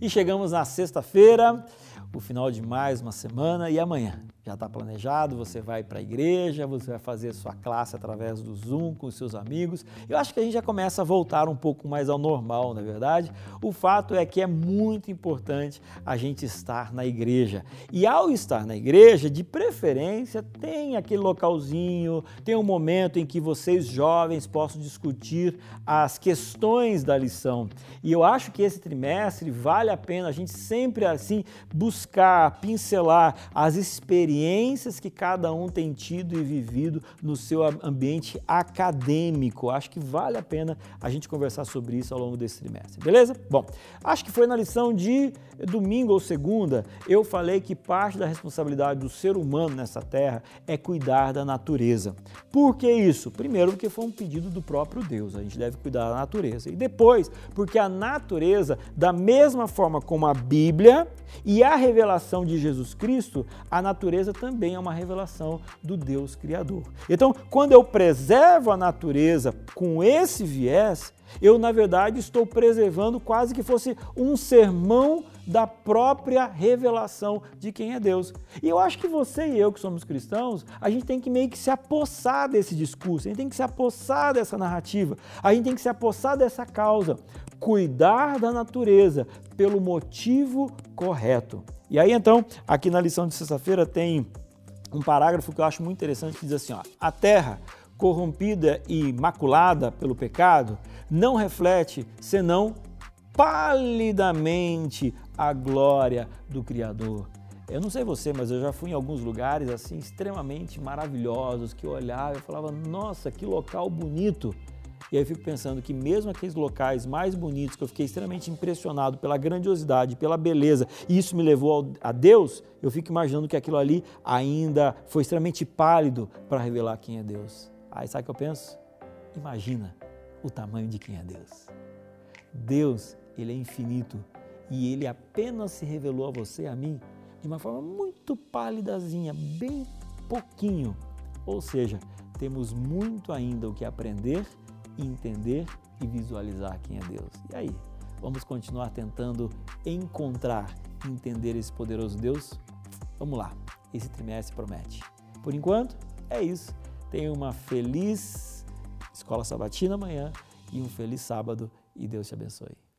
E chegamos na sexta-feira, o final de mais uma semana e amanhã já está planejado, você vai para a igreja, você vai fazer sua classe através do Zoom com seus amigos. Eu acho que a gente já começa a voltar um pouco mais ao normal, na é verdade. O fato é que é muito importante a gente estar na igreja. E ao estar na igreja, de preferência, tem aquele localzinho, tem um momento em que vocês jovens possam discutir as questões da lição. E eu acho que esse trimestre vale a pena a gente sempre assim buscar, pincelar as experiências que cada um tem tido e vivido no seu ambiente acadêmico. Acho que vale a pena a gente conversar sobre isso ao longo desse trimestre, beleza? Bom, acho que foi na lição de domingo ou segunda, eu falei que parte da responsabilidade do ser humano nessa terra é cuidar da natureza. Por que isso? Primeiro, porque foi um pedido do próprio Deus, a gente deve cuidar da natureza. E depois, porque a natureza, da mesma forma como a Bíblia e a revelação de Jesus Cristo, a natureza também é uma revelação do Deus Criador. Então, quando eu preservo a natureza com esse viés, eu, na verdade, estou preservando quase que fosse um sermão da própria revelação de quem é Deus. E eu acho que você e eu, que somos cristãos, a gente tem que meio que se apossar desse discurso, a gente tem que se apossar dessa narrativa, a gente tem que se apossar dessa causa, cuidar da natureza pelo motivo correto. E aí, então, aqui na lição de sexta-feira tem um parágrafo que eu acho muito interessante que diz assim: ó, a terra corrompida e maculada pelo pecado não reflete senão palidamente a glória do Criador. Eu não sei você, mas eu já fui em alguns lugares assim extremamente maravilhosos que eu olhava e falava: "Nossa, que local bonito". E aí eu fico pensando que mesmo aqueles locais mais bonitos, que eu fiquei extremamente impressionado pela grandiosidade, pela beleza, e isso me levou a Deus, eu fico imaginando que aquilo ali ainda foi extremamente pálido para revelar quem é Deus. Aí sabe o que eu penso? Imagina o tamanho de quem é Deus. Deus ele é infinito e ele apenas se revelou a você a mim de uma forma muito pálidazinha, bem pouquinho. Ou seja, temos muito ainda o que aprender, entender e visualizar quem é Deus. E aí, vamos continuar tentando encontrar, entender esse poderoso Deus? Vamos lá, esse trimestre promete. Por enquanto, é isso. Tenha uma feliz escola sabatina amanhã e um feliz sábado e Deus te abençoe.